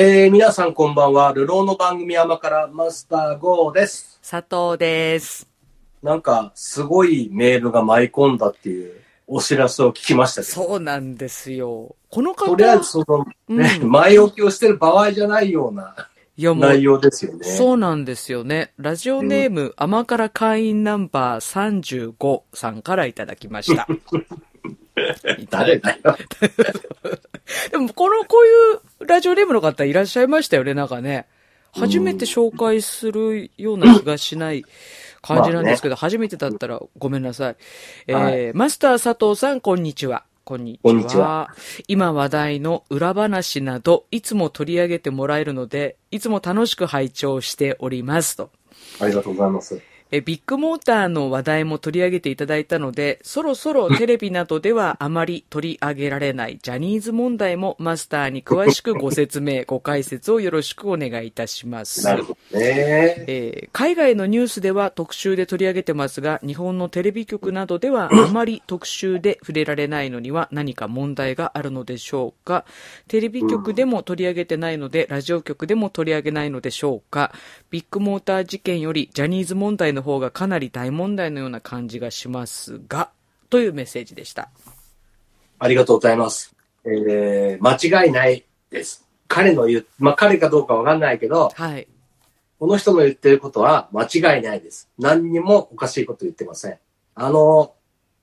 えー、皆さんこんばんは。流浪の番組山からマスター GO です。佐藤です。なんか、すごいメールが舞い込んだっていうお知らせを聞きましたけど。そうなんですよ。この方、とりあえずその、ね、うん前置きをしてる場合じゃないような内容ですよね。そうなんですよね。ラジオネーム、甘辛会員ナンバー35さんからいただきました。誰だよ。でも、この、こういうラジオネームの方いらっしゃいましたよね、なんかね。初めて紹介するような気がしない感じなんですけど、初めてだったらごめんなさい。えーはマスター佐藤さん、こんにちは。こんにちは。こんにちは今話題の裏話など、いつも取り上げてもらえるので、いつも楽しく拝聴しておりますと。ありがとうございます。えビッグモーターの話題も取り上げていただいたので、そろそろテレビなどではあまり取り上げられないジャニーズ問題もマスターに詳しくご説明、ご解説をよろしくお願いいたします。なるほどね。えー海外のニュースでは特集で取り上げてますが、日本のテレビ局などではあまり特集で触れられないのには何か問題があるのでしょうかテレビ局でも取り上げてないので、ラジオ局でも取り上げないのでしょうかビッグモーター事件よりジャニーズ問題の方がかなり大問題のような感じがしますが、というメッセージでした。ありがとうございます。えー、間違いないです。彼の言う、まあ、彼かどうかわかんないけど、はい。この人の言ってることは間違いないです。何にもおかしいこと言ってません。あの、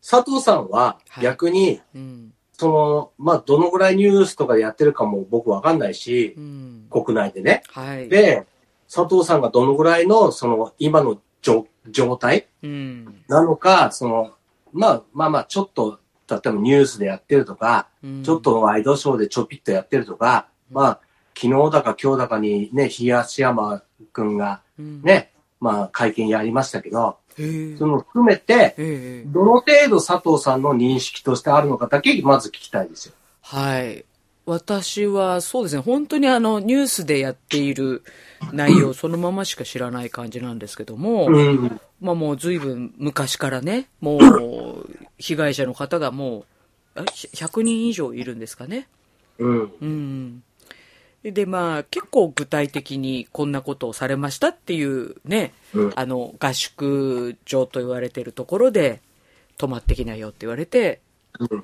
佐藤さんははい逆に、うん。その、まあ、どのぐらいニュースとかでやってるかも僕わかんないしう、ん。国内でね。はい。で、佐藤さんがどのぐらいの、その、今の状状態？うん。なのか、その、まあ、まあまあ、ちょっと、例えばニュースでやってるとか、うん。ちょっとワイドショーでちょぴっとやってるとか、まあ、昨日だか今日だかにね、東山くんがうん、ね、まあ、会見やりましたけど、その含めて、ええ。どの程度佐藤さんの認識としてあるのかだけ、まず聞きたいですよ。はい。私はそうですね、本当にあの、ニュースでやっている内容そのまましか知らない感じなんですけども、うん。まあもう随分昔からね、もう、被害者の方がもう、あ100人以上いるんですかね。うん。うん。で、まあ、結構具体的にこんなことをされましたっていうね、うんあの、合宿場と言われているところで、泊まってきなよって言われて、うん。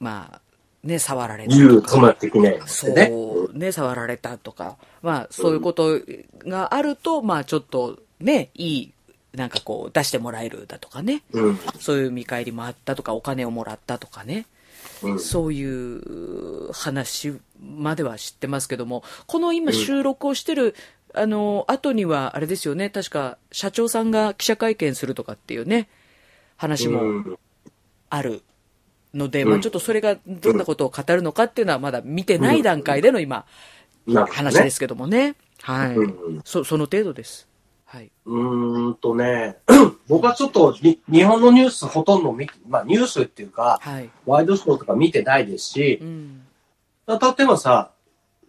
まあ、ね、触られたとか止。まってきないそね。う、ね、触られたとか、まあ、そういうことがあると、まあ、ちょっとね、いい、なんかこう、出してもらえるだとかね、うん。そういう見返りもあったとか、お金をもらったとかね、うん。そういう話までは知ってますけども、この今収録をしてる、あの、後には、あれですよね、確か、社長さんが記者会見するとかっていうね、話もうんあるので、うんまあちょっとそれがどんなことを語るのかっていうのはまだ見てない段階での今、話ですけどもね。はい。うんそ、その程度です。はい。うーんとね、僕はちょっとに日本のニュースほとんど見て、まあニュースっていうか、はい。ワイドショーとか見てないですしう、ん。例えばさ、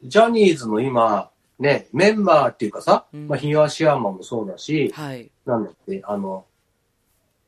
ジャニーズの今、ね、メンバーっていうかさ、うんまあ東山もそうだし、はい。なんだって、あの、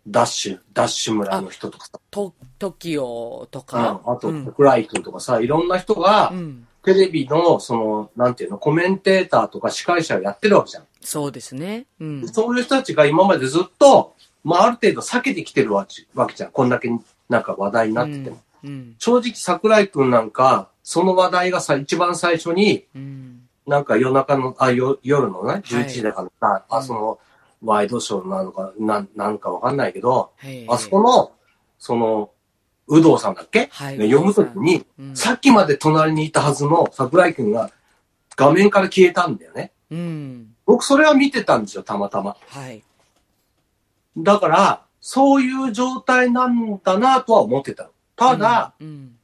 ダッシュ、ダッシュ村の人とかさ、と、TOKIO とうんか。あと、うん。桜井君とかさ、いろんな人がう、ん。テレビの、その、なんていうの、コメンテーターとか司会者をやってるわけじゃん。そうですね。うん。そういう人たちが今までずっと、まあ、ある程度避けてきてるわけわけじゃん。こんだけなんか話題になってても。うん。正直桜井くんなんか、その話題がさ、一番最初に、うん。なんか夜中の、あ、よ夜のね、はい11時だからさ、あ、うんその、ワイドショーなのか、なん、なんかわかんないけど、はい。あそこの、その、有働さんだっけ、はいね読むときに、うんさっきまで隣にいたはずの桜井くんが画面から消えたんだよね。うん。僕それは見てたんですよ、たまたま。はい。だから、そういう状態なんだなとは思ってたの。ただ、うん。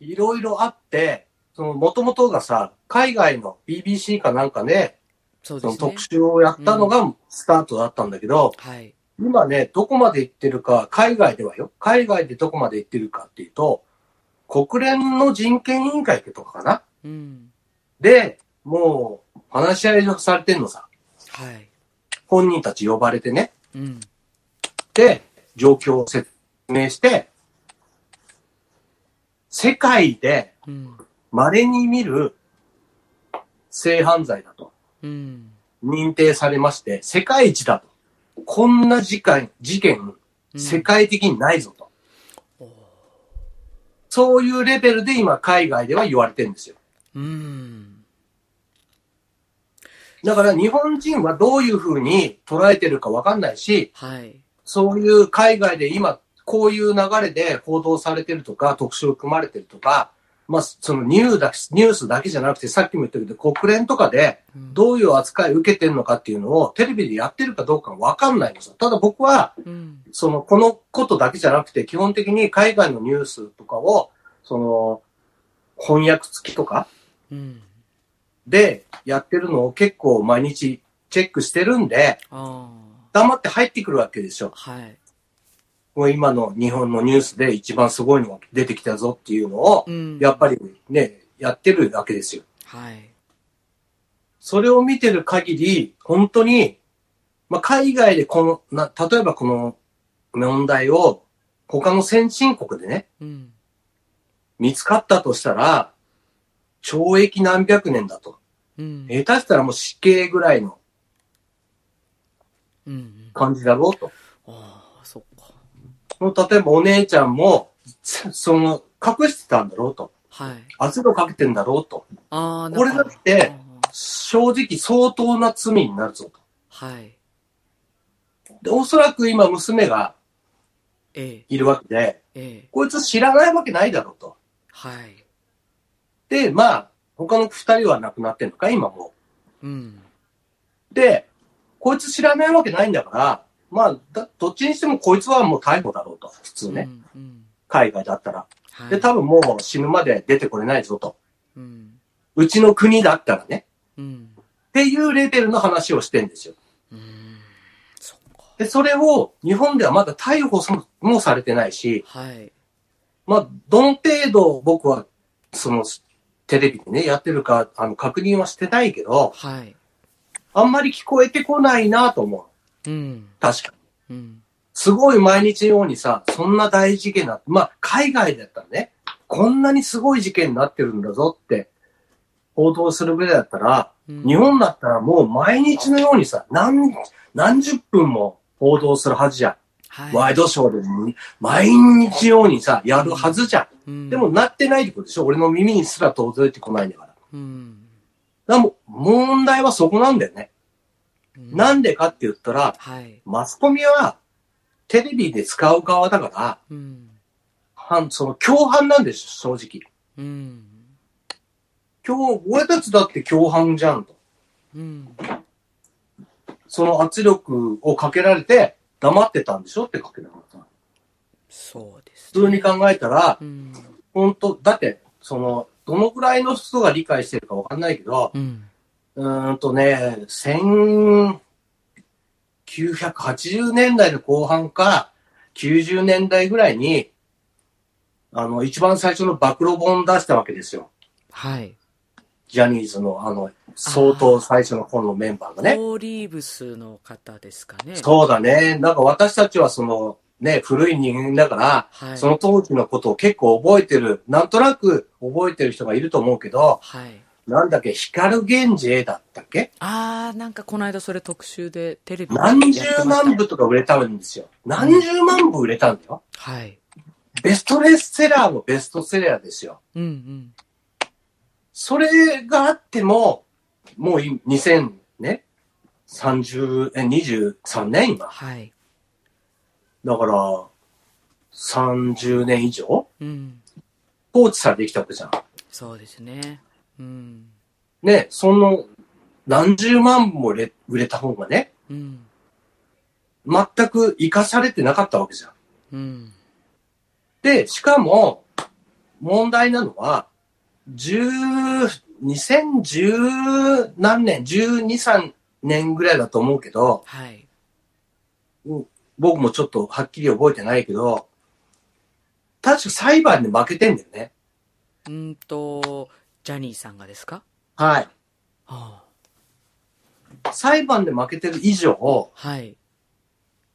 いろいろあって、その、もともとがさ、海外の BBC かなんかで、そうですねその特。集をやったのがスタートだったんだけど、はい。今ね、どこまで行ってるか、海外ではよ、海外でどこまで行ってるかっていうと、国連の人権委員会とかかなうん。で、もう、話し合いをされてんのさ。はい。本人たち呼ばれてね。うん。で、状況を説明して、世界でうん。稀に見る性犯罪だとうん。認定されまして、世界一だと。こんな事件、事件、世界的にないぞと。そういうレベルで今海外では言われてるんですよ。うん。だから日本人はどういうふうに捉えてるかわかんないし、はい。そういう海外で今、こういう流れで報道されてるとか、特集組まれてるとか、まあ、そのニューだニュースだけじゃなくて、さっきも言ったけど、国連とかでうんどういう扱い受けてるのかっていうのをテレビでやってるかどうかわかんないんですよ。ただ僕は、うん。その、このことだけじゃなくて、基本的に海外のニュースとかを、その、翻訳付きとかうん。でやってるのを結構毎日チェックしてるんで、あ黙って入ってくるわけですよ。あ。はい。もう今の日本のニュースで一番すごいのが出てきたぞっていうのを、うん。やっぱりね、やってるわけですよ。はい。それを見てる限り、本当に、まあ、海外でこの、な、例えばこの問題を他の先進国でね、うん。見つかったとしたら、懲役何百年だと。うん。下手したらもう死刑ぐらいのうん。感じだろうと。ああ、そっか。その例えばお姉ちゃんも、その、隠してたんだろうと。はい。圧力かけてんだろうと。ああ、これだって正直相当な罪になるぞと。はい。で、おそらく今娘がええ、いるわけで、ええ、こいつ知らないわけないだろうと。はい。で、まあ、他の二人は亡くなってんのか、今もうん。う。で、こいつ知らないわけないんだから、まあ、だどっちにしてもこいつはもう逮捕だろうと。普通ね。うん。うん。海外だったら。はい。で、多分もう死ぬまで出てこれないぞと。うん。うちの国だったらね。うん。っていうレベルの話をしてんですよ。うん。そ。で、それを日本ではまだ逮捕もされてないし、はい。まあ、どの程度僕は、その、テレビでね、やってるか、あの、確認はしてないけど、はい。あんまり聞こえてこないなと思う。うん。確かに。うん。すごい毎日のようにさ、そんな大事件な、まあ、海外だったらね、こんなにすごい事件になってるんだぞって、報道するぐらいだったら、うん日本だったらもう毎日のようにさ、何、何十分も報道するはずじゃん。はい。ワイドショーでも毎日のようにさ、やるはずじゃん。うんでも、なってないってことでしょ？俺の耳にすら届いてこないんだから。うん。だからもう問題はそこなんだよね。うんなんでかって言ったら、はい。マスコミはテレビで使う側だから、うん。はその共犯なんです正直。うん。今日、俺たちだって共犯じゃんと。うん。その圧力をかけられて黙ってたんでしょってかけなかった。そうです、普通に考えたら、うん。本当だって、その、どのくらいの人が理解してるかわかんないけど、うん。うーんとね、1980年代の後半か、90年代ぐらいに、あの、一番最初の暴露本出したわけですよ。はい。ジャニーズの、あの、相当最初の本のメンバーがね。オーリーブスの方ですかね。そうだね。なんか私たちはその、ね、古い人間だから、はい。その当時のことを結構覚えてる、なんとなく覚えてる人がいると思うけど、はい。なんだっけ、光源氏だったっけ？あー、なんかこの間それ特集でテレビ何十万部とか売れたんですよ。何十万部売れたんだよ。はい。ベストレセラーもベストセラーですよ。うんうん。それがあっても、もうい2000ね、30、え、23年今？はい。だから、30年以上？うん。放置されてきたわけじゃん。そうですね。うん。ね、その、何十万部も売れ売れた方がね、うん。全く活かされてなかったわけじゃん。うん。で、しかも、問題なのは、十、2010何年、12、3年ぐらいだと思うけど、はい。僕もちょっとはっきり覚えてないけど、確か裁判で負けてんだよね。うんと、ジャニーさんがですか？はい。あ裁判で負けてる以上、あ。はい。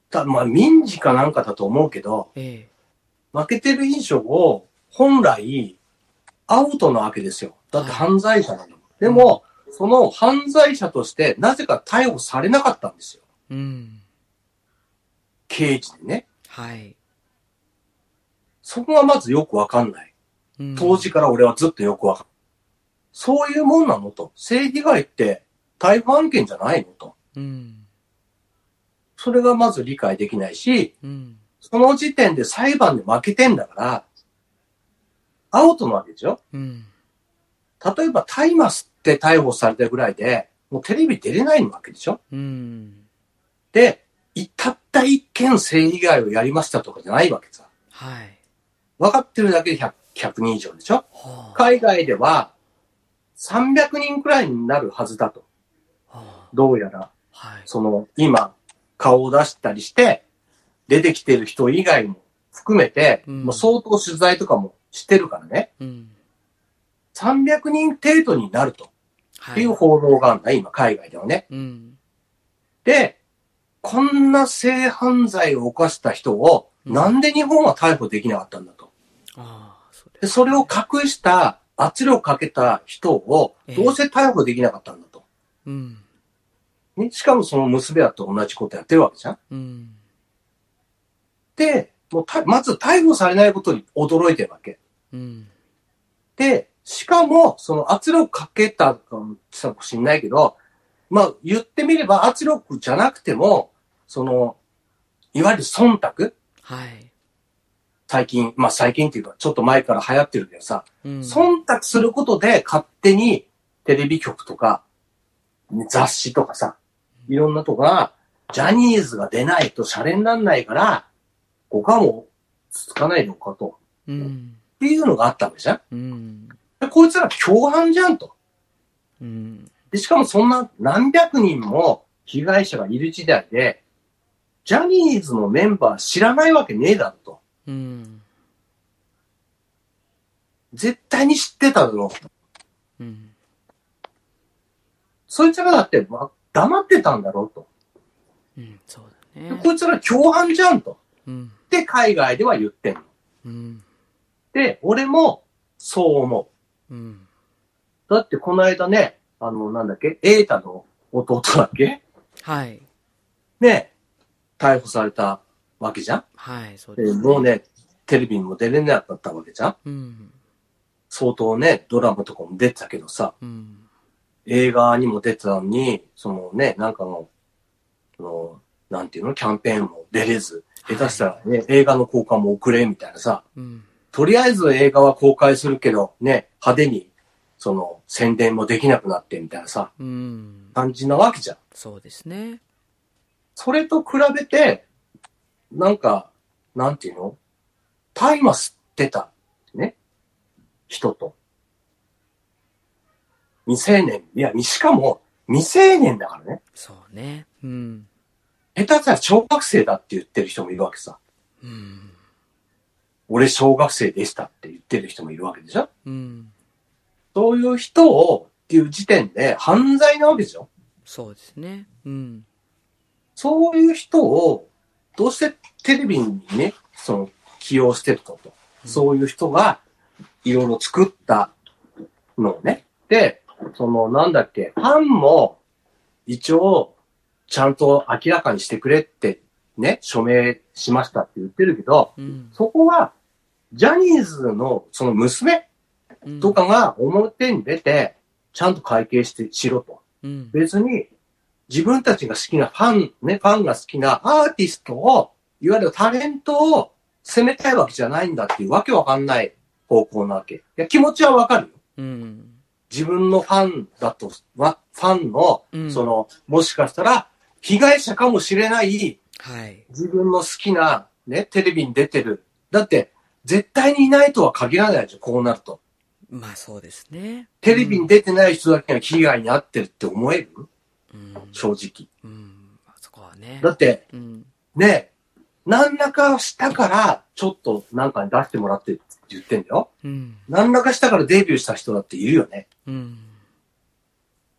たまあ民事かなんかだと思うけど、ええ。負けてる以上、本来、アウトなわけですよ。だって犯罪者なの。でも、その犯罪者としてなぜか逮捕されなかったんですよ。うん。刑事でね。はい。そこがまずよくわかんない。うん当時から俺はずっとよくわかんない。そういうもんなのと。性被害って逮捕案件じゃないのと。うん。それがまず理解できないし、うん。その時点で裁判で負けてんだから、アウトなわけでしょ？うん。例えば大麻吸って逮捕されたぐらいで、もうテレビ出れないわけでしょ？うん。で、いたった一件性被害をやりましたとかじゃないわけさ。はい。分かってるだけで 100, 100人以上でしょ？はあ。海外では300人くらいになるはずだと。はあ。どうやら、はい。その今顔を出したりして出てきてる人以外も含めて、うんもう相当取材とかもしてるからね。うん。300人程度になるとはいいう報道があるんだ、今海外ではね。うん。で、こんな性犯罪を犯した人を、うんなんで日本は逮捕できなかったんだと。で、それを隠した、圧力をかけた人を、ええどうせ逮捕できなかったんだと。す。うん。ね、しかもその娘だと同じことやってるわけじゃん。うん。で、もうたまず逮捕されないことに驚いてるわけ。うん。で、しかも、その圧力かけたかもしんないけど、まあ言ってみれば圧力じゃなくても、その、いわゆる忖度？はい。最近、まあ最近っていうか、ちょっと前から流行ってるけどさ、うん。忖度することで勝手にテレビ局とか、雑誌とかさ、いろんなとこが、ジャニーズが出ないとシャレになんないから、ここはもう、つかないでおこうかと。うん。っていうのがあったわけじゃん。うん。でこいつら共犯じゃんと。うん。で、しかもそんな何百人も被害者がいる時代で、ジャニーズのメンバー知らないわけねえだろと。うん。絶対に知ってただろうと。うん。そいつらだって、ま、黙ってたんだろうと。うん。そうだでね。こいつら共犯じゃんと。うん。で、海外では言ってんの。うん。で、俺もそう思うん。う。だってこの間ね、あの、なんだっけ、エータの弟だっけ？はい。ね、逮捕されたわけじゃん？はい、そうでです、もうね、テレビにも出れなかったわけじゃん？うん。相当ね、ドラマとかも出てたけどさ、うん。映画にも出てたのに、そのね、なんかの、その、なんていうの、キャンペーンも出れず、下手したらね、映画の公開も遅れみたいなさ、うん。とりあえず映画は公開するけど、ね、派手に、その、宣伝もできなくなってみたいなさ、うん。感じなわけじゃん。そうですね。それと比べて、なんか、なんていうの？大麻吸ってた、ね、人と、未成年、いや、しかも、未成年だからね。そうね。うん。下手したら小学生だって言ってる人もいるわけさ。うん。俺小学生でしたって言ってる人もいるわけでしょ？うん。そういう人をっていう時点で犯罪なわけでしょ？そうですね。うん。そういう人をどうしてテレビにね、その起用してるとと。そういう人がいろいろ作ったのをね。で、そのなんだっけ、ファンも一応ちゃんと明らかにしてくれってね、署名しましたって言ってるけど、うん。そこはジャニーズのその娘うんとかが表に出て、ちゃんと会計してしろと。うん。別に、自分たちが好きなファン、ね、ファンが好きなアーティストを、いわゆるタレントを責めたいわけじゃないんだっていうわけわかんない方向なわけ。いや、気持ちはわかるよ。うん。自分のファンだと、わファンの、うんその、もしかしたら、被害者かもしれない、はい。自分の好きな、ね、テレビに出てる。だって、絶対にいないとは限らないでしょ、こうなると。まあそうですね。テレビに出てない人だけが被害に遭ってるって思える？うん。正直。うん。あそこはね。だって、うん。ね、何らかしたから、ちょっとなんかに出してもらってって言ってんだよ。うん。何らかしたからデビューした人だっているよね。うん。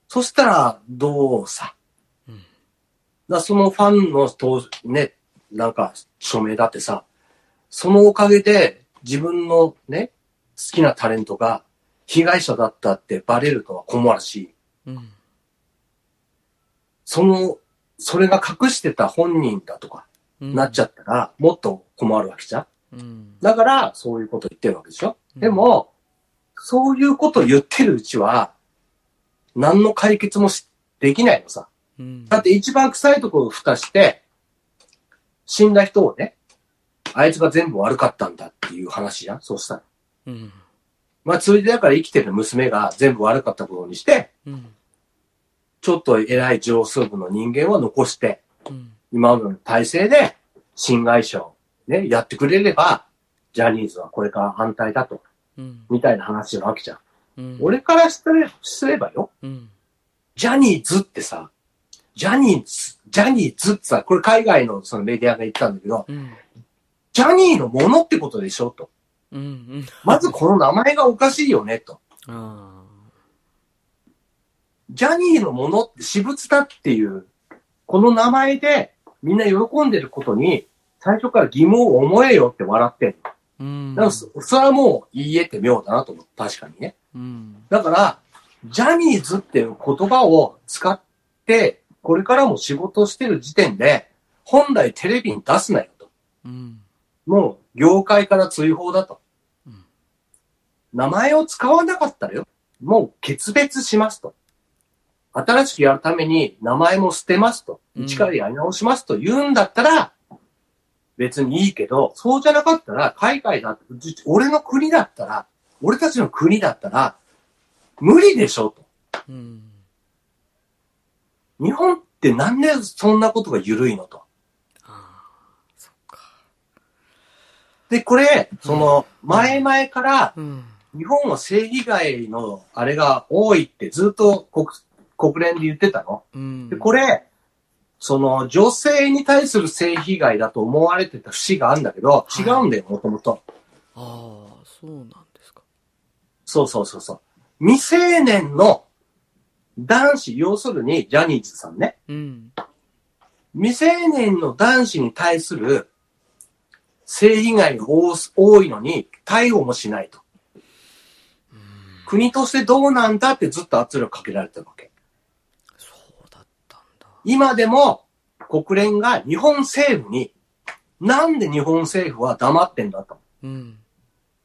そしたら、どうさ？うんだそのファンのと、ね、なんか署名だってさ、そのおかげで自分のね、好きなタレントが被害者だったってバレるとは困るし、うん。その、それが隠してた本人だとか、うん。なっちゃったら、もっと困るわけじゃん。うん。だから、そういうこと言ってるわけでしょ？うんでも、そういうこと言ってるうちは、何の解決もしできないのさ。うん。だって一番臭いところを蓋して、死んだ人をね、あいつが全部悪かったんだっていう話じゃん？そうしたら。うん。まあ、ついでだから生きてる娘が全部悪かったことにして、うん。ちょっと偉い上層部の人間は残して、うん。今までの体制で、新会社をね、やってくれれば、ジャニーズはこれから反対だと、うん。みたいな話なわけじゃん。うん。俺からすればよ、うん。ジャニーズってさ、ジャニーズ、ジャニーズってさ、これ海外のそのメディアが言ったんだけど、うん。ジャニーのものってことでしょと。うん。うん。まずこの名前がおかしいよねと。あジャニーのものって私物だっていう、この名前でみんな喜んでることに、最初から疑問を思えよって笑って。うん。だからそ、それはもう言い得て妙だなと思う。確かにね。うん。だから、ジャニーズっていう言葉を使って、これからも仕事してる時点で、本来テレビに出すなよと。うん。もう、業界から追放だと。うん名前を使わなかったらよ。もう決別しますと。新しくやるために名前も捨てますと。うん一からやり直しますと言うんだったら、別にいいけど、そうじゃなかったら、海外だって、俺の国だったら、俺たちの国だったら、無理でしょと。うん。日本ってなんでそんなことが緩いのと。で、これ、その、前々から、うん。日本は性被害のあれが多いってずっと国国連で言ってたの？うん。で、これ、その女性に対する性被害だと思われてた節があるんだけど、はい違うんだよ、もともと。ああ、そうなんですか。そうそうそうそう。未成年の男子、要するにジャニーズさんね。うん。未成年の男子に対する性被害が多いのに逮捕もしないと。国としてどうなんだってずっと圧力かけられてるわけ。今でも国連が日本政府に、なんで日本政府は黙ってんだと。うん。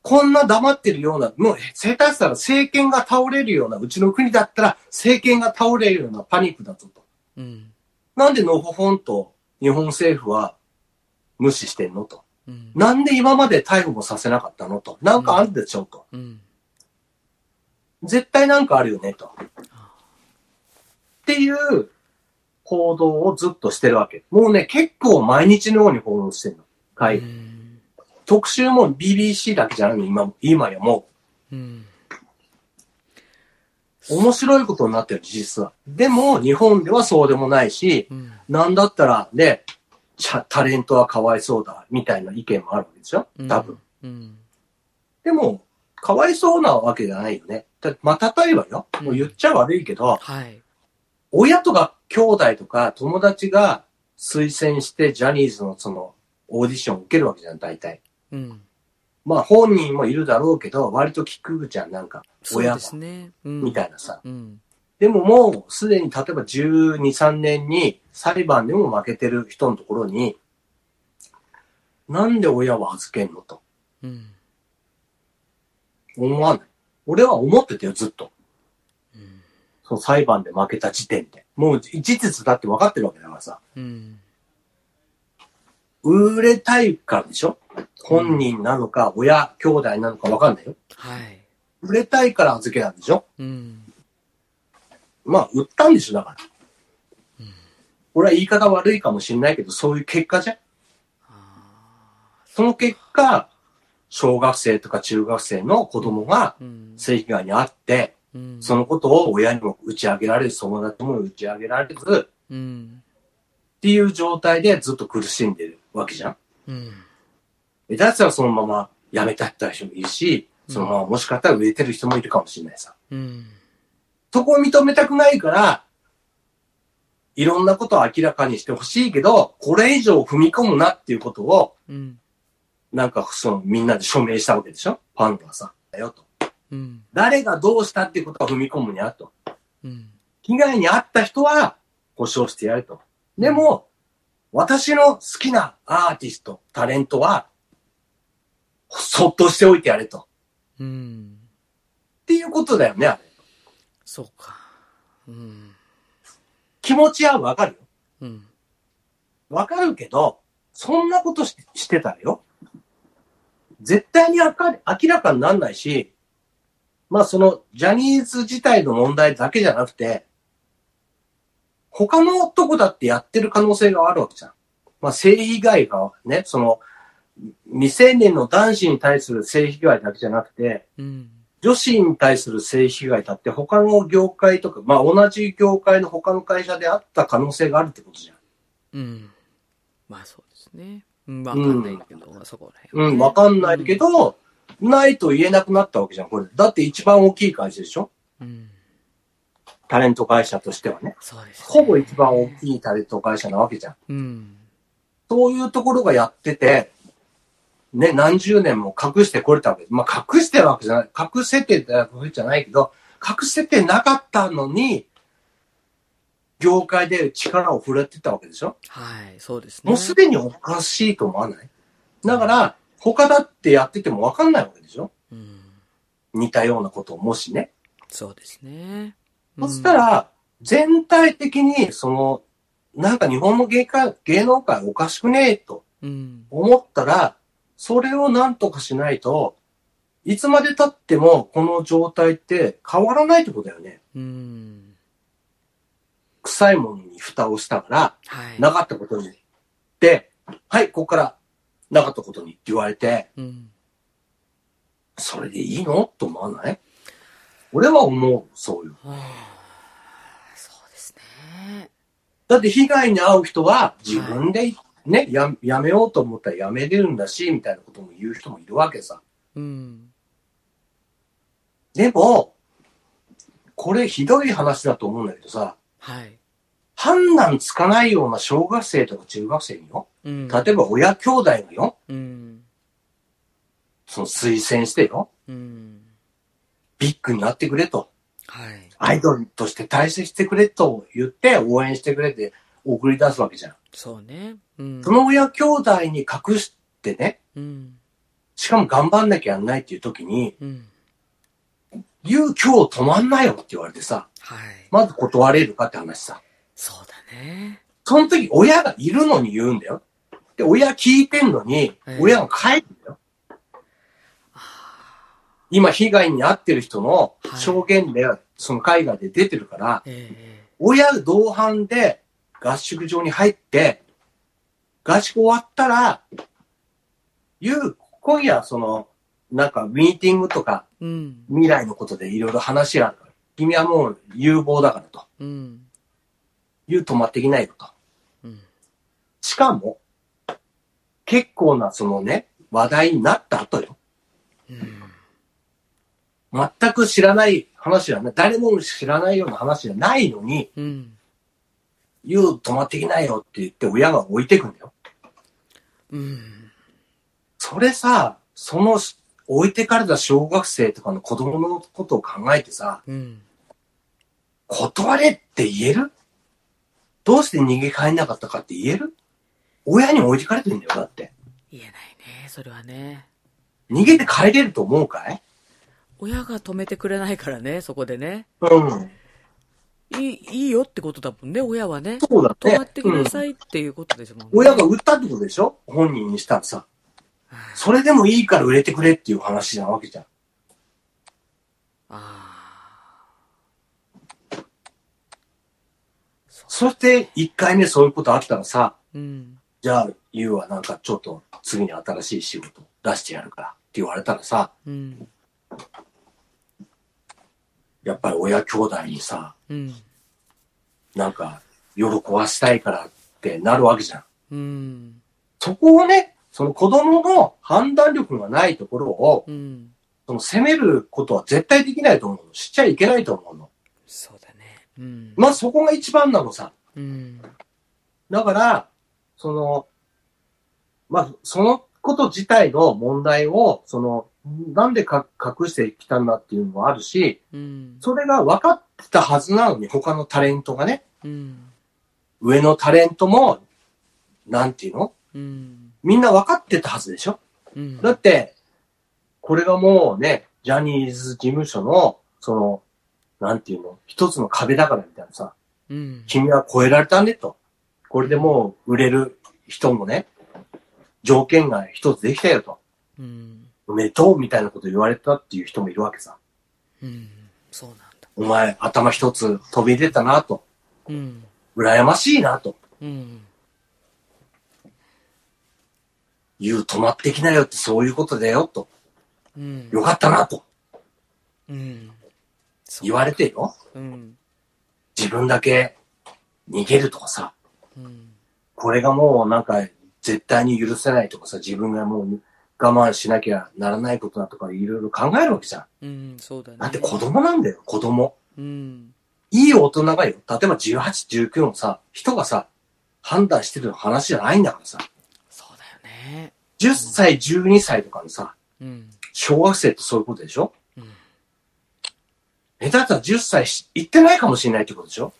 こんな黙ってるような、もう下手したら政権が倒れるような、うちの国だったら政権が倒れるようなパニックだぞと。うん。なんでのほほんと日本政府は無視してんのと。うん。なんで今まで逮捕もさせなかったのと。なんかあるでしょうと。うん。絶対なんかあるよねと。っていう報道をずっとしてるわけ。もうね、結構毎日のように報道してるの。はい。うん。特集も BBC だけじゃないの、今、今やもうん。う。面白いことになってる、事実は。でも、日本ではそうでもないし、うん。なんだったらね、タレントはかわいそうだ、みたいな意見もあるわけでしょ多分。。うん。でも、かわいそうなわけじゃないよね。だまあ、例えばよ、もう言っちゃ悪いけど、はい。親とか兄弟とか友達が推薦してジャニーズのそのオーディションを受けるわけじゃん、大体。うん。まあ本人もいるだろうけど、割と聞くじゃん、なんか、親がそうで、すね。うん。みたいなさ。うん。でももうすでに例えば12、3年に裁判でも負けてる人のところに、なんで親は預けんのと？うん。思わない。俺は思ってたよ、ずっと。うん。その裁判で負けた時点で。もう事実だって分かってるわけだからさ。うん。売れたいからでしょ？本人なのか、親、兄弟なのか分かんないよ。はい。売れたいから預けたんでしょ？うん。まあ、売ったんでしょだから。うん俺は言い方悪いかもしれないけど、そういう結果じゃん。あその結果、小学生とか中学生の子供が。性被害に遭って、うん。そのことを親にも打ち上げられず、友達も打ち上げられず、うん。っていう状態でずっと苦しんでるわけじゃん。うん。えだったらそのまま辞めたった人もいるし、そのままもしかしたら売れてる人もいるかもしれないさ。うん。そこを認めたくないから、いろんなことを明らかにしてほしいけど、これ以上踏み込むなっていうことを、うん。なんかそのみんなで署名したわけでしょ？ファンがさ。だよと。うん。誰がどうしたっていうことは踏み込むにゃと。うん。被害に遭った人は保証してやると。でも、私の好きなアーティスト、タレントは、そっとしておいてやれと。うん。っていうことだよね、あれ。そうか。うん。気持ちはわかるよ。うん。わかるけど、そんなことししてたらよ。絶対に明か明らかになんないし、まあそのジャニーズ自体の問題だけじゃなくて、他のとこだってやってる可能性があるわけじゃん。まあ性被害がね、その未成年の男子に対する性被害だけじゃなくて、うん。女子に対する性被害だって他の業界とか、まあ同じ業界の他の会社であった可能性があるってことじゃん。うん。まあそうですね。うん、わかんないけど、そこら辺はね、うん、わかんないけど、ないと言えなくなったわけじゃん、これ。だって一番大きい会社でしょ？うん。タレント会社としてはね。そうです、ね。ほぼ一番大きいタレント会社なわけじゃん。うん。そういうところがやってて、ね、何十年も隠してこれたわけ。まあ、隠してるわけじゃない。隠せてたわけじゃないけど、隠せてなかったのに、業界で力を振るってたわけでしょ？はい、そうですね。もうすでにおかしいと思わない？だから、他だってやっててもわかんないわけでしょ？うん。似たようなことをもしね。そうですね。そしたら、全体的に、その、なんか日本の芸界芸能界おかしくねえとうん、思ったら、それをなんとかしないと、いつまで経ってもこの状態って変わらないってことだよね。うん。臭いものに蓋をしたから、はい。なかったことに。で、はい、ここからなかったことにって言われて、うん。それでいいの？と思わない？俺は思う、そういう。はあ、そうですね。だって被害に遭う人は自分でね、ややめようと思ったらやめれるんだし、みたいなことも言う人もいるわけさ。うん。でも、これひどい話だと思うんだけどさ、はい。判断つかないような小学生とか中学生によ、うん。例えば親兄弟がよ、うん。その推薦してよ、うん。ビッグになってくれと、はい。アイドルとして大成してくれと言って応援してくれって送り出すわけじゃん。そうね。うん。その親兄弟に隠してね、うん。しかも頑張んなきゃやんないっていう時に、うん。言う今日止まんなよって言われてさ、はい。まず断れるかって話さ。そうだね。その時親がいるのに言うんだよ。で、親聞いてんのにええ、親が帰るんだよ。今被害に遭ってる人のはい証言で、その海外で出てるから、ええ親同伴で合宿場に入って、合宿終わったら、言う、今夜その、なんかミーティングとかうん。未来のことでいろいろ話があるから、君はもう有望だからと。うん。言う止まってきないよと。うん。しかも、結構なそのね、話題になった後よ。うん。全く知らない話じゃない、誰も知らないような話じゃないのに、うん。言う止まってきないよって言って親が置いてくんだよ。うん。それさ、その置いてかれた小学生とかの子供のことを考えてさ、うん。断れって言える？どうして逃げ帰んなかったかって言える？親に置いてかれてんだよ、だって。言えないね。それはね。逃げて帰れると思うかい？親が止めてくれないからね、そこでね。うん。いい、いいよってことだもんね、親はね。そうだね。止まってきなさうんいっていうことですもんね。親が売ったってことでしょ？本人にしたらさ。あそれでもいいから売れてくれっていう話なわけじゃん。あ。そして、一回目そういうことあったらさ、うん。じゃあ、ゆうはなんかちょっと次に新しい仕事出してやるからって言われたらさ、うん。やっぱり親兄弟にさ、うん。なんか、喜ばしたいからってなるわけじゃん。うん。そこをね、その子供の判断力がないところを、うん。その責めることは絶対できないと思うの。しちゃいけないと思うの。そうん。まあそこが一番なのさ。うん。だから、その、まあ、そのこと自体の問題を、その、なんでか隠してきたんだっていうのもあるし、うん。それが分かってたはずなのに、他のタレントがね、うん。上のタレントも、なんていうの？うん。みんな分かってたはずでしょうん。だって、これがもうね、ジャニーズ事務所の、その、なんていうの、一つの壁だからみたいなさ、うん。君は超えられたねと。これでもう売れる人もね、条件が一つできたよと。うん。おめでとうみたいなこと言われたっていう人もいるわけさ。うん。そうなんだ。お前頭一つ飛び出たなと。うん。羨ましいなと。うん。言う止まってきなよってそういうことだよと。うん。よかったなとうん。言われてよ。うん。自分だけ逃げるとかさ。うん。これがもうなんか絶対に許せないとかさ、自分がもう我慢しなきゃならないことだとかいろいろ考えるわけじゃん。うん。そうだね。だって子供なんだよ、子供。うん。いい大人がよ。例えば18、19のさ、人がさ、判断してる話じゃないんだからさ。そうだよね。10歳、12歳とかのさ、うん。小学生ってそういうことでしょ？うん。え、だったら10歳し行ってないかもしれないってことでしょ？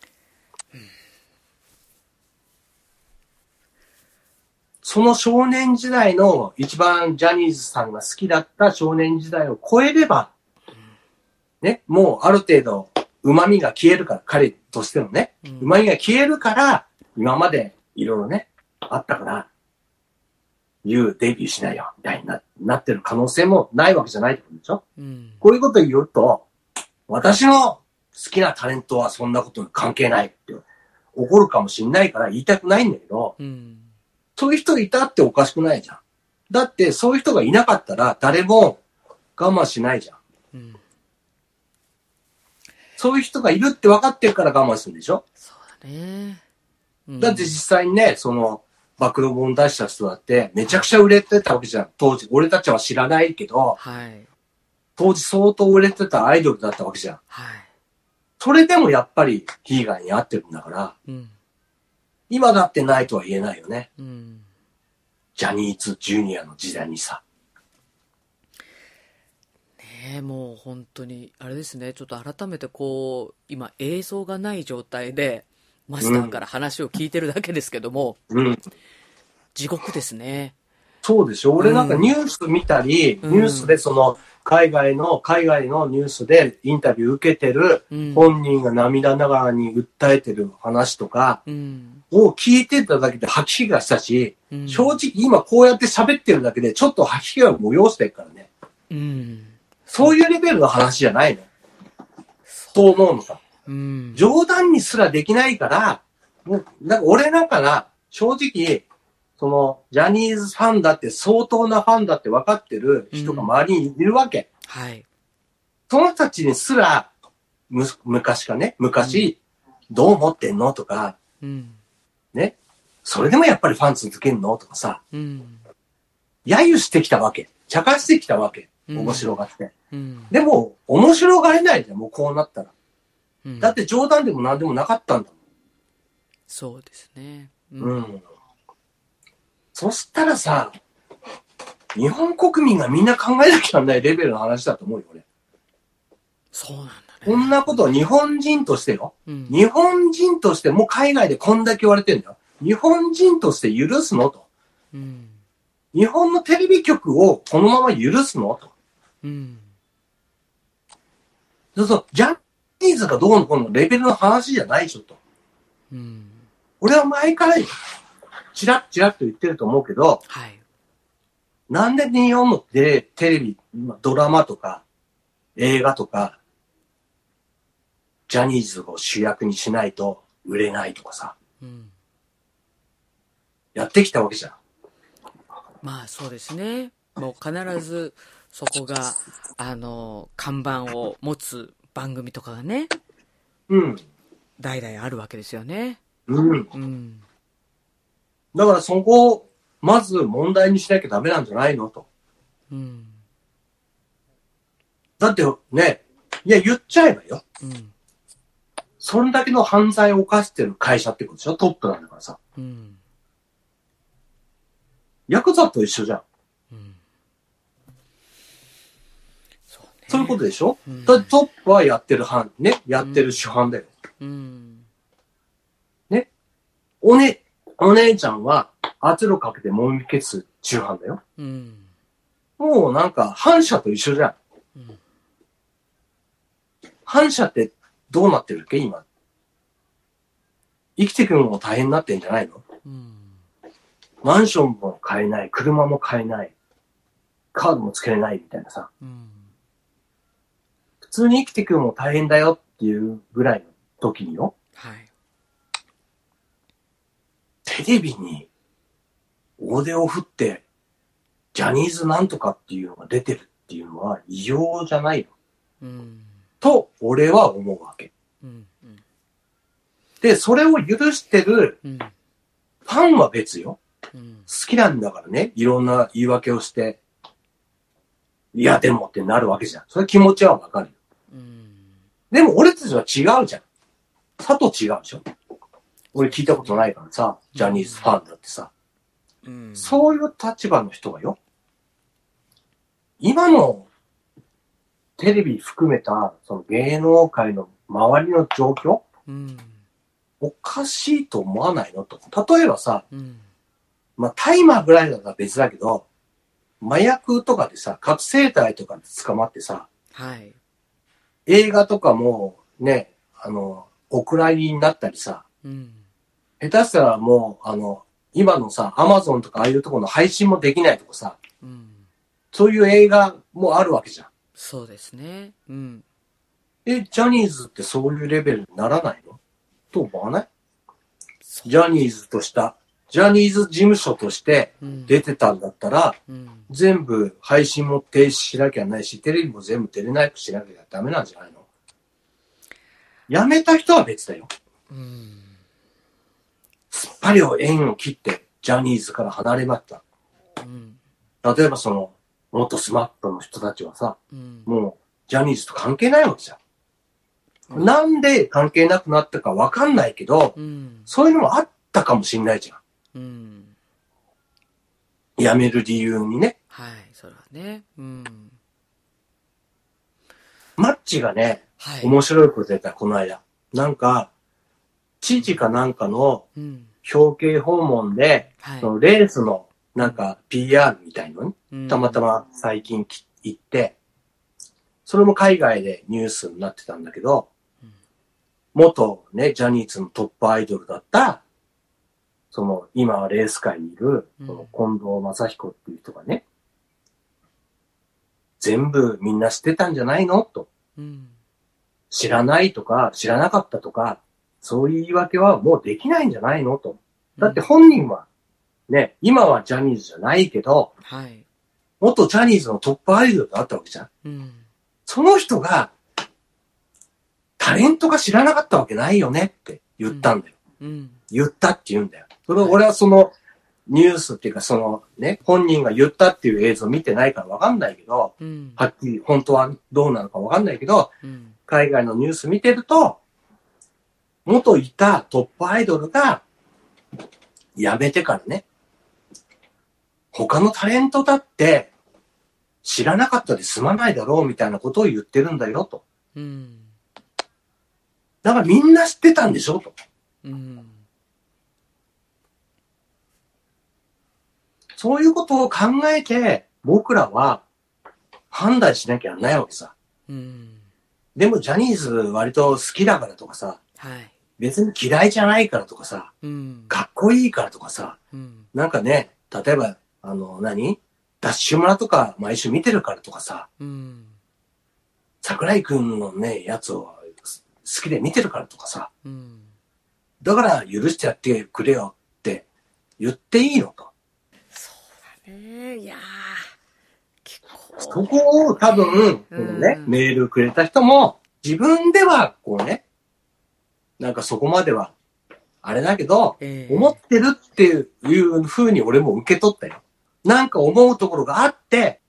その少年時代の一番ジャニーズさんが好きだった少年時代を超えれば、ね、もうある程度旨味が消えるから、彼としてのね、うん旨味が消えるから、今までいろいろね、あったから、言うデビューしないよ、みたいにななってる可能性もないわけじゃないってことでしょ？うん。こういうこと言うと、私の好きなタレントはそんなことに関係ないって怒るかもしんないから言いたくないんだけど、うん。そういう人いたっておかしくないじゃん。だってそういう人がいなかったら誰も我慢しないじゃん。うん。そういう人がいるって分かってるから我慢するんでしょ？そうだね。うんだって実際にね、その、暴露本出した人だってめちゃくちゃ売れてたわけじゃん。当時、俺たちは知らないけど、はい。当時相当売れてたアイドルだったわけじゃん。はい。それでもやっぱり被害に遭ってるんだから、うん。今だってないとは言えないよね。うん。ジャニーズジュニアの時代にさ。ねえ、もう本当に、あれですね、ちょっと改めてこう、今映像がない状態で、マスターから話を聞いてるだけですけども、うん。地獄ですね。そうでしょ俺なんかニュース見たり、うんニュースでその、海外の、海外のニュースでインタビュー受けてるうん。本人が涙ながらに訴えてる話とかうん。を聞いてただけで吐き気がしたし、うん正直今こうやって喋ってるだけでちょっと吐き気を催してるからね。うん。そういうレベルの話じゃないの。と思うのさ。うん。冗談にすらできないから、もう、なんか俺なんかな、正直、その、ジャニーズファンだって相当なファンだって分かってる人が周りにいるわけ。はい。その人たちにすら、む、昔かね、昔、どう思ってんのとか、うん。ね、それでもやっぱりファン続けんのとかさ、うん。揶揄してきたわけ。茶化してきたわけ。うん面白がって。うん。でも、面白がれないじゃん、もうこうなったら。うんだって冗談でも何でもなかったんだそうですね。うもん。うん。そしたらさ、日本国民がみんな考えなきゃならないレベルの話だと思うよ、俺。そうなんだね。こんなことを日本人としてよ。うん。日本人としてもう海外でこんだけ言われてんだよ。日本人として許すのと。うん。日本のテレビ局をこのまま許すのと。うん。そうそう、ジャニーズがどうのこうのレベルの話じゃないでしょと。うん。俺は前からチラッチラッと言ってると思うけど、はい。なんで日本のテレテレビ、今ドラマとか映画とか、ジャニーズを主役にしないと売れないとかさ、うん。やってきたわけじゃん。まあそうですね。もう必ずそこが、あの、看板を持つ番組とかがね、うん。代々あるわけですよね。うん。うん。だからそこを、まず問題にしなきゃダメなんじゃないのと。うん。だってね、いや言っちゃえばよ。うん。それだけの犯罪を犯してる会社ってことでしょ？トップなんだからさ。うん。ヤクザと一緒じゃん。うん。いうことでしょ、うんだってトップはやってる班、ね、やってる主犯だよ。うん。おね、お姉ちゃんは圧力かけてもみ消す中犯だよ。うん。もうなんか反射と一緒じゃん。うん反射ってどうなってるっけ？今。生きていくのも大変になってんじゃないの？うん。マンションも買えない、車も買えない、カードもつけれないみたいなさ。うん。普通に生きていくのも大変だよっていうぐらいの時によ。はい。テレビに大手を振って、ジャニーズなんとかっていうのが出てるっていうのは異様じゃないの。うん。と、俺は思うわけ。うん。うん。で、それを許してるうん。ファンは別よ。うん。好きなんだからね、いろんな言い訳をして、いや、でもってなるわけじゃん。それ気持ちはわかるよ。うん。でも俺たちは違うじゃん。さと違うでしょ。俺聞いたことないからさ、ジャニーズファンだってさ。うん。そういう立場の人がよ。今のテレビ含めたその芸能界の周りの状況うん。おかしいと思わないのと。例えばさ、うん。まあ、タイマーぐらいだったら別だけど、麻薬とかでさ、覚醒剤とかで捕まってさ、はい。映画とかもね、あの、お蔵入りになったりさ、うん。下手したらもう、あの、今のさ、アマゾンとかああいうところの配信もできないとかさ、うん。そういう映画もあるわけじゃん。そうですね。うん。え、ジャニーズってそういうレベルにならないの？と思わない？ジャニーズとした、ジャニーズ事務所としてうん。出てたんだったら、うん。全部配信も停止しなきゃないし、テレビも全部出れなくしなきゃダメなんじゃないの？辞めた人は別だよ。うん。すっぱりを縁を切って、ジャニーズから離れました。うん。例えばその、元スマップの人たちはさ、うん。もう、ジャニーズと関係ないわけじゃん。うんなんで関係なくなったかわかんないけど、うん。そういうのもあったかもしんないじゃん。うん。辞める理由にね。はい。それはね。うん。マッチがね、はい。面白いこと言った、この間。なんか、知事かなんかのうん。表敬訪問で、はいそ。のレースのなんか PR みたいのに、うんたまた。ま最近き行って、それも海外でニュースになってたんだけどうん、元ね、ジャニーズのトップアイドルだった、その今はレース界にいる、うんその近藤正彦っていう人がね、全部みんな知ってたんじゃないの？と。うん。知らないとか、知らなかったとか、そういう言い訳はもうできないんじゃないの？と。だって本人は、ね、今はジャニーズじゃないけど、はい。元ジャニーズのトップアイドルだったわけじゃん。うん。その人が、タレントが知らなかったわけないよねって言ったんだよ。うん。言ったって言うんだよ。それ俺はそのニュースっていうかそのね、本人が言ったっていう映像見てないからわかんないけど、うん。はっきり本当はどうなのかわかんないけど、うん。海外のニュース見てると、元いたトップアイドルが辞めてからね、他のタレントだって知らなかったで済まないだろうみたいなことを言ってるんだよと。うん。だからみんな知ってたんでしょと。うん。そういうことを考えて僕らは判断しなきゃないわけさ。うん。でもジャニーズ割と好きだからとかさ、はい。別に嫌いじゃないからとかさ、うん。かっこいいからとかさ、うん。なんかね、例えば、あの、何？ダッシュ村とか毎週見てるからとかさ、うん。桜井くんのね、やつをす好きで見てるからとかさ、うん。だから許してやってくれよって言っていいのと。そうだね。いやー。結構。そこを多分、このね、うんメールくれた人も、自分ではこうね、なんかそこまでは、あれだけど、ええ思ってるっていう風に俺も受け取ったよ。なんか思うところがあって、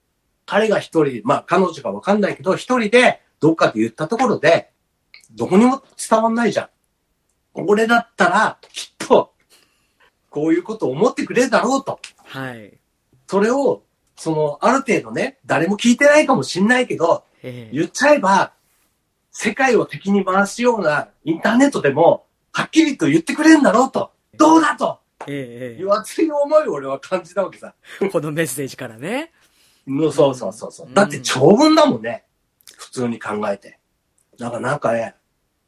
彼が一人、まあ彼女かわかんないけど、一人でどっかで言ったところで、どこにも伝わんないじゃん。俺だったら、きっと、こういうことを思ってくれるだろうと。はい。それを、その、ある程度ね、誰も聞いてないかもしんないけど、ええ言っちゃえば、世界を敵に回すようなインターネットでも、はっきりと言ってくれるんだろうと。どうだとええいう熱い思いを俺は感じたわけさ。ええこのメッセージからね。のそうそうそうそうう。んだって長文だもんね。普通に考えて。だからなんかね、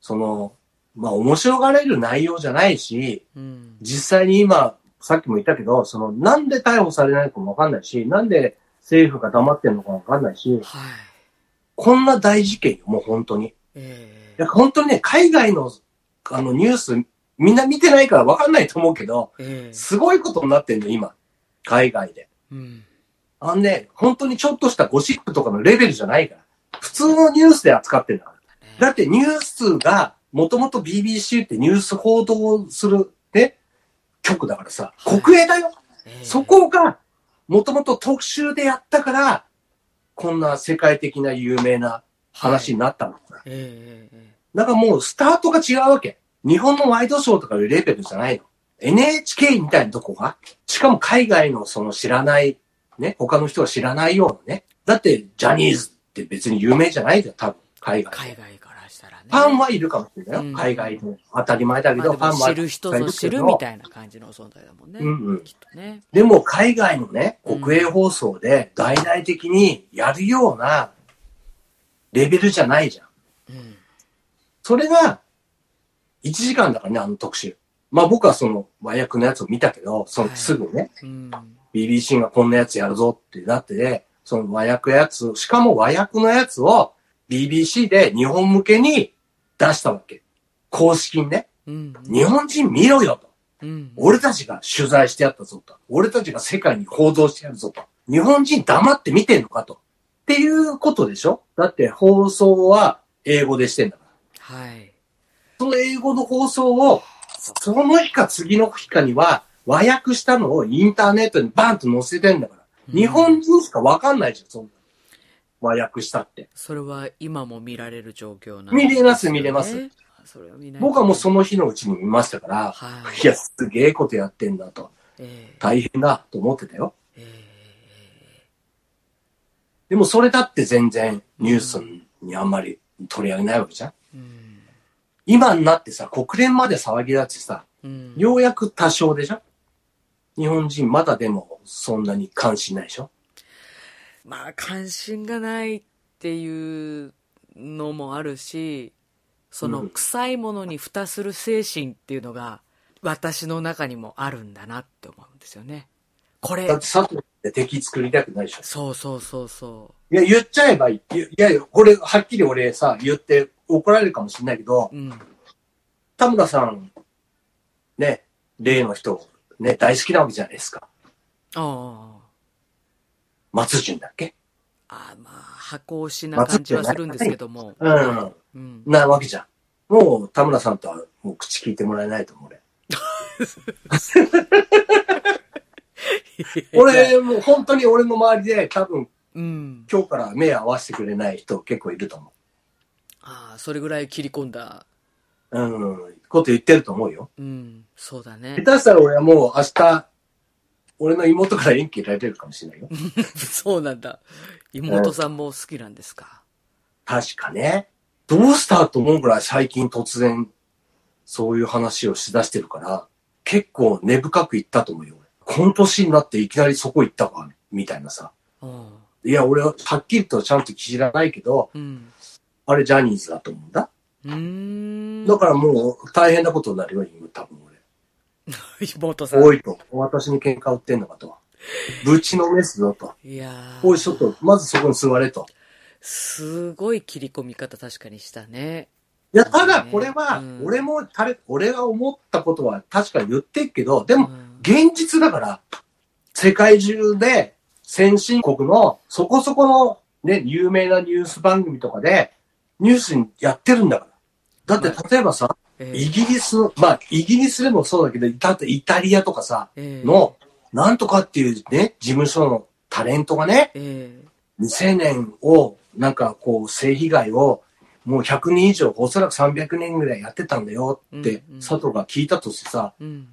その、まあ面白がれる内容じゃないし、うん。実際に今、さっきも言ったけど、その、なんで逮捕されないのかもわかんないし、なんで政府が黙ってんのかわかんないし、はい。こんな大事件よ、もう本当に。いええや、本当にね、海外の、あの、ニュース、みんな見てないからわかんないと思うけど、ええすごいことになってんの、今。海外で。うん。あのね、本当にちょっとしたゴシップとかのレベルじゃないから。普通のニュースで扱ってんだから。だってニュースが、もともと BBC ってニュース報道する、ね、局だからさ、はい国営だよ。ええそこが、もともと特集でやったから、こんな世界的な有名な話になったのだから。ええええだからもうスタートが違うわけ。日本のワイドショーとかいうレベルじゃないの。NHK みたいなとこが、しかも海外のその知らない、ね、他の人が知らないようなね。だって、ジャニーズって別に有名じゃないじゃん、多分、海外で。海外からしたらね。ファンはいるかもしれないよ、うん海外で。当たり前だけど、ファンは知る人ぞ知るみたいな感じの存在だもんね。うんうんきっとね。でも海外のね、うん国営放送で大々的にやるようなレベルじゃないじゃん。うん。それが、1時間だからね、あの特集。まあ僕はその和訳のやつを見たけど、そのはいすぐね、うん。BBC がこんなやつやるぞってなってね、その和訳やつ、しかも和訳のやつを BBC で日本向けに出したわけ。公式にね、うん。日本人見ろよと。うん。俺たちが取材してやったぞと。俺たちが世界に報道してやるぞと。日本人黙って見てんのかと。っていうことでしょ？だって放送は英語でしてんだから。はい。その英語の放送を、その日か次の日かには、和訳したのをインターネットにバンと載せてんだから。日本人しかわかんないじゃん、そんな。和訳したって。それは今も見られる状況なん見れます見れます。それは見ない僕はもうその日のうちに見ましたから、はい。いや、すげえことやってんだと。ええ大変だと思ってたよ。えでもそれだって全然ニュースにあんまり取り上げないわけじゃん。えうん。今になってさ、国連まで騒ぎ立ちさ、うん。ようやく多少でしょ？日本人まだでもそんなに関心ないでしょ？まあ、関心がないっていうのもあるし、そのうん臭いものに蓋する精神っていうのが、私の中にもあるんだなって思うんですよね。これだっ、て佐藤って敵作りたくないでしょそうそうそうそいや、言っちゃえばいい。いやいや、これ、はっきり俺さ、言って怒られるかもしれないけど、う。うん。田村さん、ね、例の人、ね、大好きなわけじゃないですか。あ松潤だっけ？あ。ああ、まあ、箱押しな感じはするんですけども。うん。うん。なわけじゃん。もう、田村さんとは、もう口聞いてもらえないと思う、俺。俺、もう本当に俺の周りで、多分、うん。今日から目合わせてくれない人結構いると思ああ、それぐらい切り込んだ。う。うん、こと言ってると思うよ。うん。そうだね。下手したら俺はもう明日、俺の妹から縁切られるかもしれないよ。そうなんだ。妹さんも好きなんですか？確かね。どうしたと思うぐらい最近突然、そういう話をしだしてるから、結構根深く言ったと思うよ。この年になっていきなりそこ行ったか、みたいなさ。うん。いや、俺ははっきりとちゃんと知らないけど、うん。あれジャニーズだと思うんだ。うーん。だからもう大変なことになるよ、今多分妹さん。俺。おいと、私に喧嘩売ってんのかと。ぶちのめすぞと。いやおい、ーちょっと、まずそこに座れと。すごい切り込み方確かにしたね。いや、ただこれはうん、俺も、たれ、俺が思ったことは確かに言ってっけど、でも、うん現実だから、世界中で先進国のそこそこのね、有名なニュース番組とかでニュースにやってるんだから。だって例えばさ、ええイギリス、まあ、イギリスでもそうだけど、だってイタリアとかさ、ええの、なんとかっていうね、事務所のタレントがね、ええ未成年を、なんかこう、性被害を、もう100人以上、おそらく300年ぐらいやってたんだよってうんうん、佐藤が聞いたとしてさ、うん。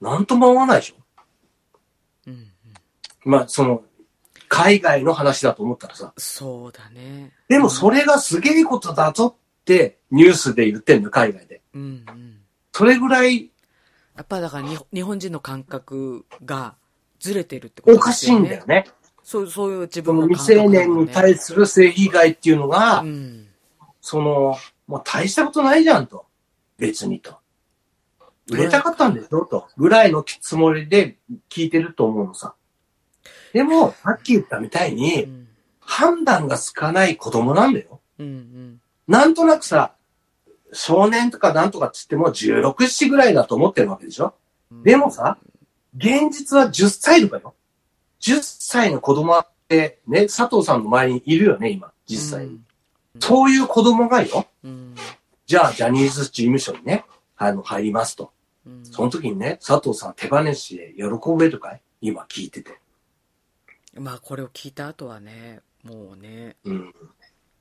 なんとも思わないでしょ？うん。まあ、その、海外の話だと思ったらさ。そうだね。でもそれがすげえことだぞってニュースで言ってんの、海外で。うんうん。それぐらいやっぱだからに日本人の感覚がずれてるってことおかしいんだよ。ね。そう、そういう自分の未成年にす対する性被害っていうのが、うん。その、もう大したことないじゃんと。別にと。売れたかったんでしょ？と。ぐらいのつもりで聞いてると思うのさ。でも、さっき言ったみたいうに、ん。判断がつかない子供なんだよ。うんうん。なんとなくさ、少年とかなんとかっつっても16、7ぐらいだと思ってるわけでしょ？でもさ、現実は10歳とかよ。10歳の子供ってね、佐藤さんの前にいるよね、今、実際に。そういう子供がよ、うん。じゃあジャニーズ事務所にね、あの、入りますと。うん。その時にね、佐藤さん手放しで喜べるかい？今聞いてて。まあこれを聞いた後はね、もうね、うん。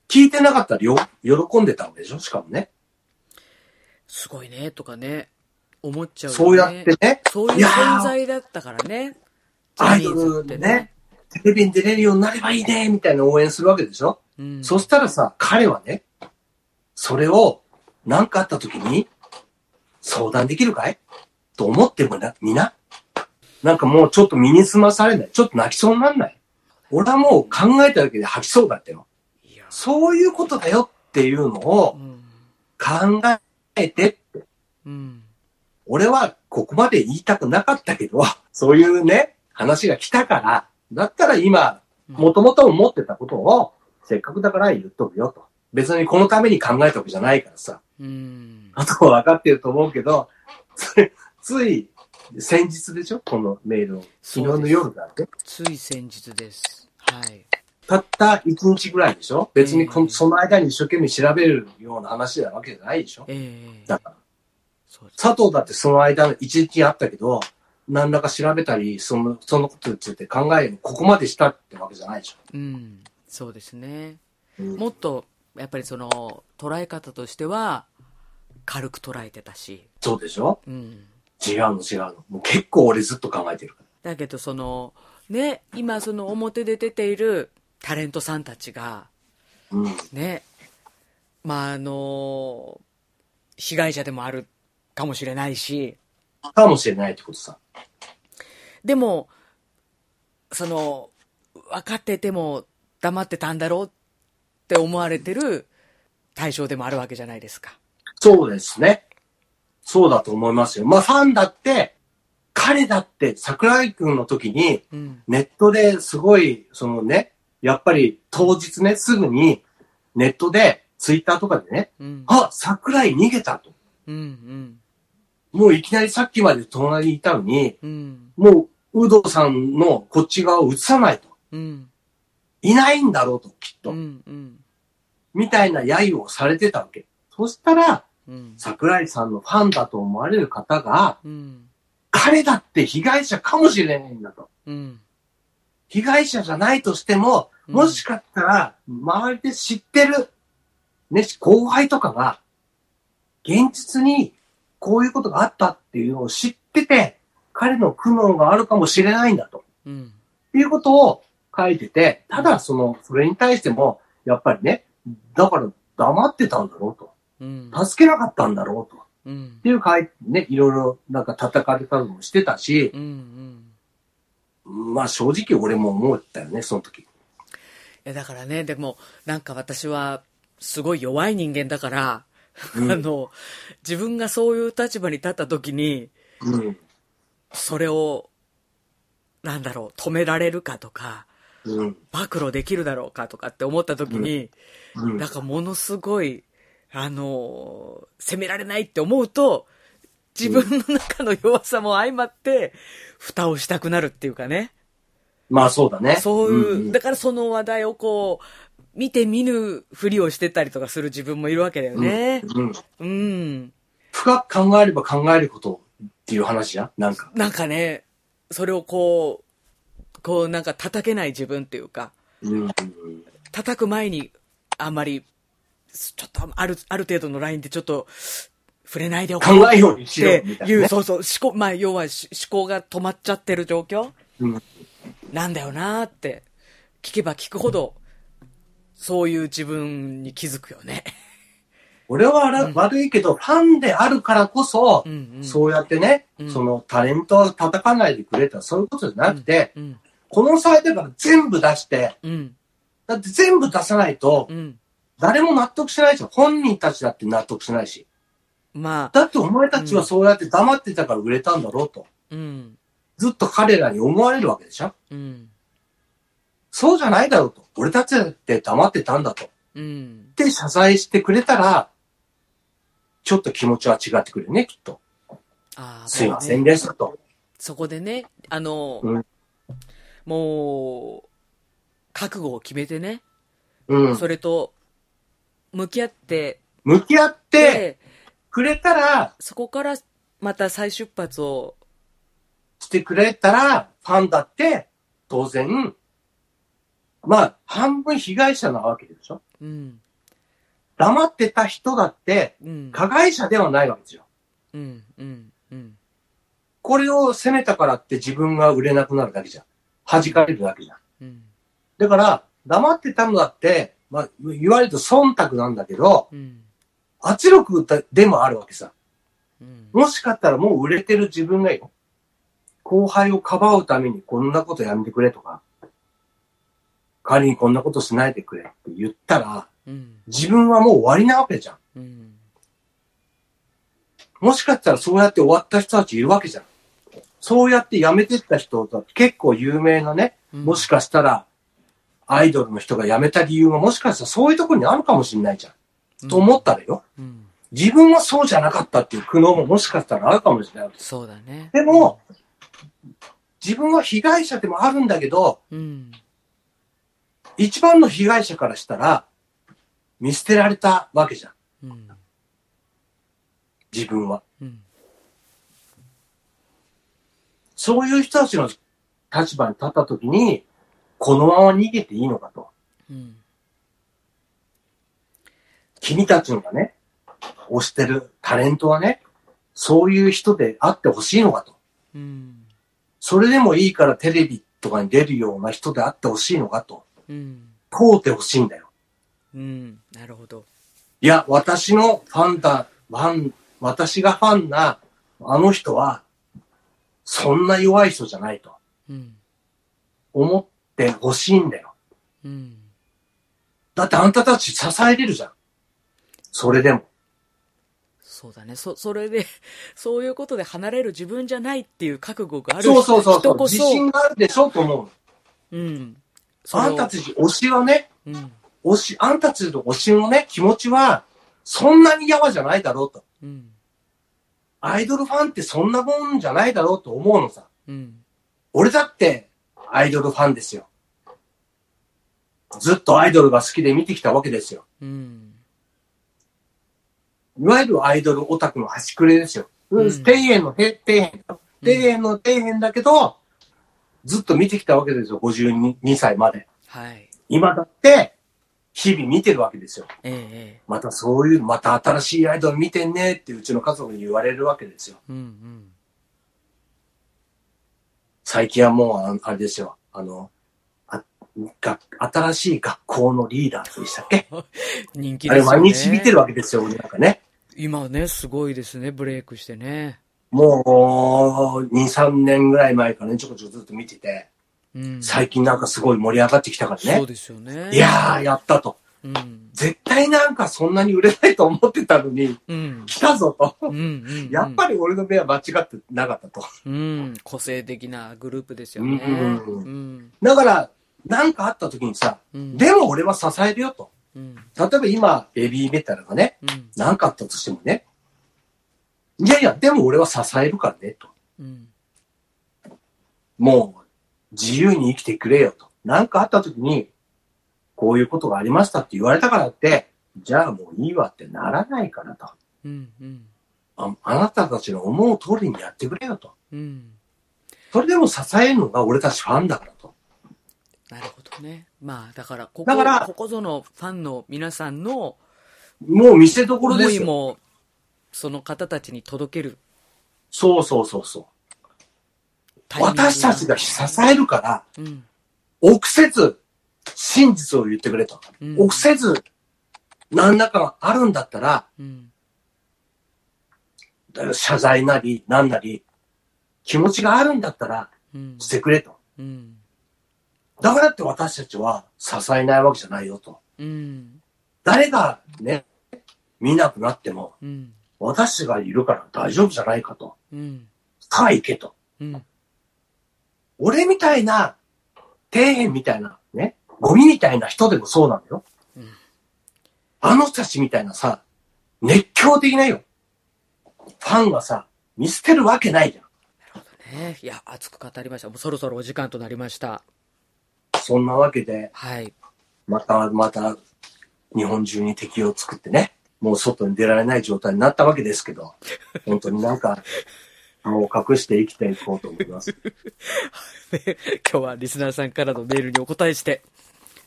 聞いてなかったらよ、喜んでたわけでしょ？しかもね。すごいね、とかね、思っちゃうよね。そうやってね、そういう存在だったからね。アイドルでね、テレビに出れるようになればいいね、みたいな応援するわけでしょ？うん。そしたらさ、彼はね、それを、何かあった時に、相談できるかい？と思ってもな、みな？なんかもうちょっと身に済まされない。ちょっと泣きそうになんない？俺はもう考えただけで吐きそうだってよ。そういうことだよっていうのをうん。考えてって。うん。俺はここまで言いたくなかったけど、そういうね、話が来たから、だったら今、もともと思ってたことを、せっかくだから言っとくよと。別にこのために考えたわけじゃないからさ。うん。あとは分かってると思うけど、つつい先日でしょ？このメールを。昨日の夜だって。つい先日です。はい。たった1日ぐらいでしょ？別にこうんのその間に一生懸命調べるような話なわけじゃないでしょ？ええだから。佐藤だってその間1日あったけど、何らか調べたり、その、そのことについて考える、ここまでしたってわけじゃないでしょ？うん。そうですね。うんもっと、やっぱりその、捉え方としては、軽く捉えてたし。そうでしょ？うん。違うの違うの。もう結構俺ずっと考えてるかだけどその、ね、今その表で出ているタレントさんたちが、ら。うん。ね、まああの、被害者でもあるかもしれないし、かもしれないってことさ。でも、その、分かってても黙ってたんだろうって思われてる対象でもあるわけじゃないですか。そうですね。そうだと思いますよ。まあファンだって、彼だって桜井くんの時にうん。ネットですごい、そのね、やっぱり当日ね、すぐにネットで、ツイッターとかでね、うん。あ、桜井逃げたと。うん。うん。もういきなりさっきまで隣にいたのに、うん。もう、有働さんのこっち側を映さないと。うん。いないんだろうと、きっと。うん。うん。みたいな揶揄をされてたわけ。そしたら、うん。桜井さんのファンだと思われる方が、うん。彼だって被害者かもしれないんだと。うん。被害者じゃないとしても、うんもしかしたら、周りで知ってる、ね、後輩とかが、現実にこういうことがあったっていうのを知ってて、彼の苦悩があるかもしれないんだと。うん。っていうことを書いてて、ただその、それに対しても、やっぱりね、だから黙ってたんだろうと。うん。助けなかったんだろうと。うんっ。ていう書いてね、いろいろなんか叩かれたりもしてたし、うん。うん。まあ正直俺も思ったよね、その時。いや、だからね、でも、なんか私は、すごい弱い人間だから、うんあの、自分がそういう立場に立った時に、うん。それを、なんだろう、止められるかとか、うん。暴露できるだろうかとかって思った時に、うんなんかものすごい、あの、責められないって思うと、自分の中の弱さも相まって、蓋をしたくなるっていうかね。まあそうだね。そういう、んだからその話題をこう、見て見ぬふりをしてたりとかする自分もいるわけだよね。うん。うん。深く考えれば考えることっていう話じゃん？なんか。なんかね、それをこう、こうなんか叩けない自分っていうか、うん。叩く前にあんまり、ちょっとある、ある程度のラインでちょっと、触れないでおこうっていう、そうそう、思考、まあ要はし思考が止まっちゃってる状況？うん。なんだよなーって聞けば聞くほど、そういう自分に気づくよね。俺は悪,、悪いけど、ファンであるからこそ、うんうん。そうやってね、うんそのタレントを叩かないでくれたらそういうことじゃなくて、うん。この際だから全部出して、うん。だって全部出さないとう、ん。誰も納得しないじゃん。本人たちだって納得しないし。まあ、だってお前たちはそうやって黙ってたから売れたんだろうと。うん。ずっと彼らに思われるわけでしょうん。そうじゃないだろうと。俺たちだって黙ってたんだと。うん。で、謝罪してくれたら、ちょっと気持ちは違ってくるよね、きっと。ああ、すいませんね。です、と。そこでね、あの、うんもう、覚悟を決めてね、うん。それと、向き合って、向き合ってで、くれたら、そこからまた再出発を、してくれたら、ファンだって、当然、まあ、半分被害者なわけでしょ？うん、黙ってた人だって、うん、加害者ではないわけですよ。うん、うん、うん、これを責めたからって自分が売れなくなるだけじゃん。弾かれるだけじゃん。うん、だから、黙ってたのだって、まあ、言われると忖度なんだけど、うん、圧力だでもあるわけさ。うん、もしかったらもう売れてる自分がよ。後輩をかばうためにこんなことやめてくれとか、仮にこんなことしないでくれって言ったら、うん、自分はもう終わりなわけじゃん、もしかしたらそうやって終わった人たちいるわけじゃん。そうやって辞めてった人だ結構有名なね、もしかしたら、アイドルの人が辞めた理由がもしかしたらそういうところにあるかもしれないじゃん。と思ったらよ。うん、自分はそうじゃなかったっていう苦悩ももしかしたらあるかもしれないわけです。そうだね。でも、自分は被害者でもあるんだけど、うん、一番の被害者からしたら、見捨てられたわけじゃん、自分は。うん、そういう人たちの立場に立った時に、このまま逃げていいのかと。うん、君たちのがね、推してるタレントはね、そういう人であってほしいのかと。うん、それでもいいからテレビとかに出るような人であってほしいのかと。うん、問うてほしいんだよ。うん、なるほど。いや、私のファンだ、ファン、私がファンな、あの人は、そんな弱い人じゃないとうん、思ってほしいんだよ。うん、だってあんたたち支えれるじゃん。それでも。そうだね。そ、それで、そういうことで離れる自分じゃないっていう覚悟があるそうそうそうそう。自そ、信があるでしょと思う。うん。あんたたち推しはね、うん、推し、あんたたちの推しのね、気持ちは、そんなにやわじゃないだろうと。うん、アイドルファンってそんなもんじゃないだろうと思うのさ。うん、俺だって、アイドルファンですよ。ずっとアイドルが好きで見てきたわけですよ。うん、いわゆるアイドルオタクの端くれですよ。うん底辺の底底辺。底辺の底辺だけど、ずっと見てきたわけですよ。52歳まで。はい。今だって、日々見てるわけですよ。ええええまたそういう、また新しいアイドル見てんねってうちの家族に言われるわけですよ。うん、うん。最近はもうあ、あれですよ。あの、あが新しい学校のリーダーでしたっけ？あ れ人気ですよね。毎日見てるわけですよ、俺なんかね。今ね、すごいですね、ブレイクしてね。もう、2、3年ぐらい前からね、ちょこちょこずっと見てて、うん。最近なんかすごい盛り上がってきたからねそう。ですよね。いやー、やったと。うん。絶対なんかそんなに売れないと思ってたのに、うん。来たぞと。うん。うん。やっぱり俺の目は間違ってなかったと。うん。個性的なグループですよね。うんうん。だから、なんかあった時にさ、うん。でも俺は支えるよと。うん。例えば今、ベビーメタルがね、うん。なんかあったとしてもね、いやいや、でも俺は支えるからね、と。うん。もう、自由に生きてくれよと。なんかあった時に、こういうことがありましたって言われたからって、じゃあもういいわってならないからと。うん。うん。ああなたたちの思う通りにやってくれよと。うん。それでも支えるのが俺たちファンだからと。なるほどね。まあ、だから、ここ、だからここぞのファンの皆さんのもう見せどころで思すよ。いも、その方たちに届けるそうそうそうそう。私たちが支えるから、うん。臆せず真実を言ってくれと。うん臆せず、何らかがあるんだったら、うん。謝罪なり、なんなり、気持ちがあるんだったら、うん。してくれと。うん。だからって私たちは支えないわけじゃないよと。うん。誰がね、見なくなっても、うん。私がいるから大丈夫じゃないかと。うん。さあ行けと。うん。俺みたいな、底辺みたいな、ね、ゴミみたいな人でもそうなのよ。うんあの人たちみたいなさ、熱狂的なよ。ファンがさ、見捨てるわけないじゃん。ねいや、熱く語りました。もうそろそろお時間となりました。そんなわけで、はい。またまた、日本中に敵を作ってね、もう外に出られない状態になったわけですけど、本当になんか、もう隠して生きていこうと思います。今日はリスナーさんからのメールにお答えして、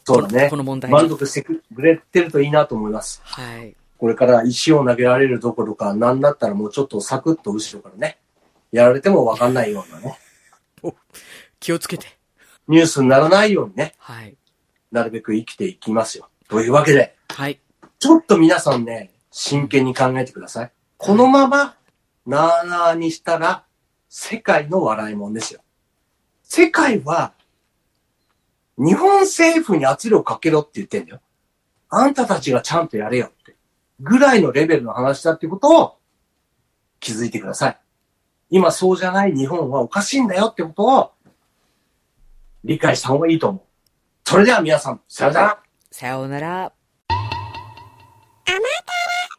そうだねこ。の問題に。満足してくれてるといいなと思います。はい。これから石を投げられるどころか、なんだったらもうちょっとサクッと後ろからね、やられてもわかんないようなね、気をつけて。ニュースにならないようにね、はい。なるべく生きていきますよ。というわけで、はい。ちょっと皆さんね、真剣に考えてください。このまま、なーなーにしたら、世界の笑いもんですよ。世界は、日本政府に圧力かけろって言ってんだよ。あんたたちがちゃんとやれよって。ぐらいのレベルの話だってことを気づいてください。今そうじゃない日本はおかしいんだよってことを理解した方がいいと思う。それでは皆さん、さよなら。さようなら。